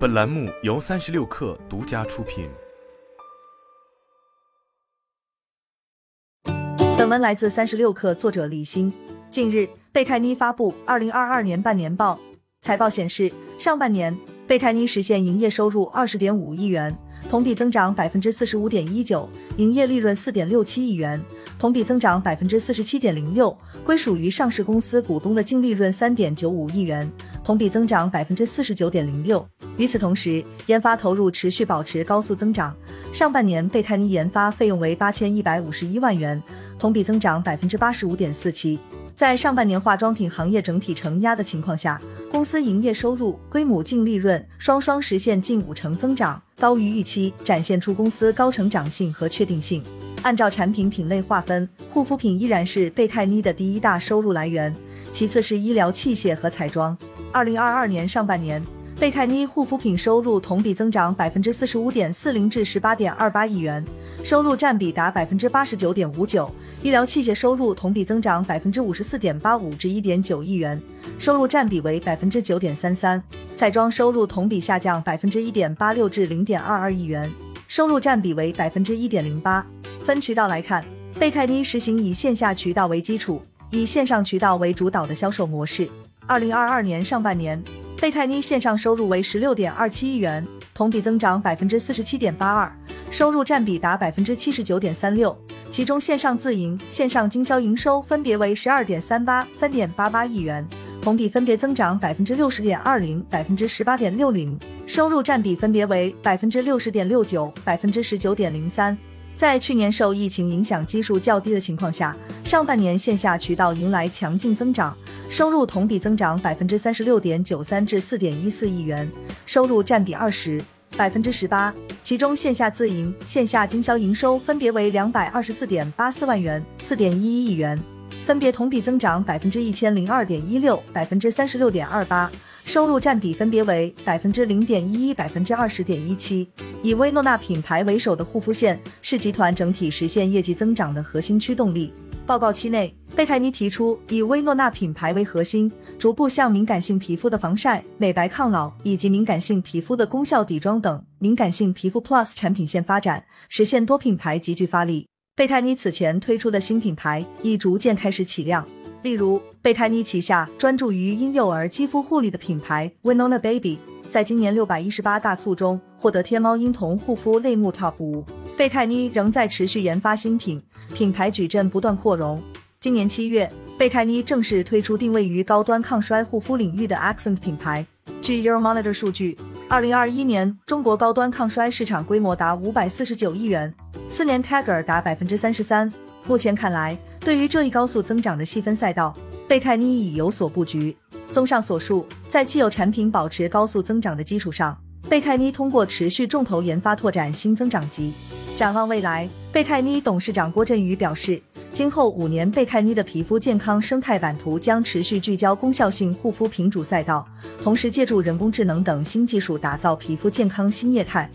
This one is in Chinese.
本栏目由三十六氪独家出品。本文来自三十六氪，作者李欣。近日，贝泰妮发布二零二二年半年报，财报显示，上半年贝泰妮实现营业收入二十点五亿元，同比增长百分之四十五点一九，营业利润四点六七亿元，同比增长百分之四十七点零六，归属于上市公司股东的净利润三点九五亿元。同比增长百分之四十九点零六。与此同时，研发投入持续保持高速增长。上半年，贝泰妮研发费用为八千一百五十一万元，同比增长百分之八十五点四七。在上半年化妆品行业整体承压的情况下，公司营业收入、规模净利润双双实现近五成增长，高于预期，展现出公司高成长性和确定性。按照产品品类划分，护肤品依然是贝泰妮的第一大收入来源，其次是医疗器械和彩妆。二零二二年上半年，贝泰妮护肤品收入同比增长百分之四十五点四零至十八点二八亿元，收入占比达百分之八十九点五九。医疗器械收入同比增长百分之五十四点八五至一点九亿元，收入占比为百分之九点三三。彩妆收入同比下降百分之一点八六至零点二二亿元，收入占比为百分之一点零八。分渠道来看，贝泰妮实行以线下渠道为基础，以线上渠道为主导的销售模式。二零二二年上半年，贝泰妮线上收入为十六点二七亿元，同比增长百分之四十七点八二，收入占比达百分之七十九点三六。其中线上自营、线上经销营收分别为十二点三八、三点八八亿元，同比分别增长百分之六十点二零、百分之十八点六零，收入占比分别为百分之六十点六九、百分之十九点零三。在去年受疫情影响基数较低的情况下，上半年线下渠道迎来强劲增长，收入同比增长百分之三十六点九三至四点一四亿元，收入占比二十百分之十八。其中线下自营、线下经销营收分别为两百二十四点八四万元、四点一一亿元，分别同比增长百分之一千零二点一六、百分之三十六点二八。收入占比分别为百分之零点一一、百分之二十点一七。以薇诺娜品牌为首的护肤线是集团整体实现业绩增长的核心驱动力。报告期内，贝泰妮提出以薇诺娜品牌为核心，逐步向敏感性皮肤的防晒、美白、抗老以及敏感性皮肤的功效底妆等敏感性皮肤 Plus 产品线发展，实现多品牌集聚发力。贝泰妮此前推出的新品牌已逐渐开始起量。例如，贝泰妮旗下专注于婴幼儿肌肤护理的品牌 Winona Baby，在今年六百一十八大促中获得天猫婴童护肤类目 Top 五。贝泰妮仍在持续研发新品，品牌矩阵不断扩容。今年七月，贝泰妮正式推出定位于高端抗衰护肤领域的 Accent 品牌。据 Euromonitor 数据，二零二一年中国高端抗衰市场规模达五百四十九亿元，四年 CAGR 达百分之三十三。目前看来。对于这一高速增长的细分赛道，贝泰妮已有所布局。综上所述，在既有产品保持高速增长的基础上，贝泰妮通过持续重投研发拓展新增长极。展望未来，贝泰妮董事长郭振宇表示，今后五年贝泰妮的皮肤健康生态版图将持续聚焦功效性护肤品主赛道，同时借助人工智能等新技术打造皮肤健康新业态。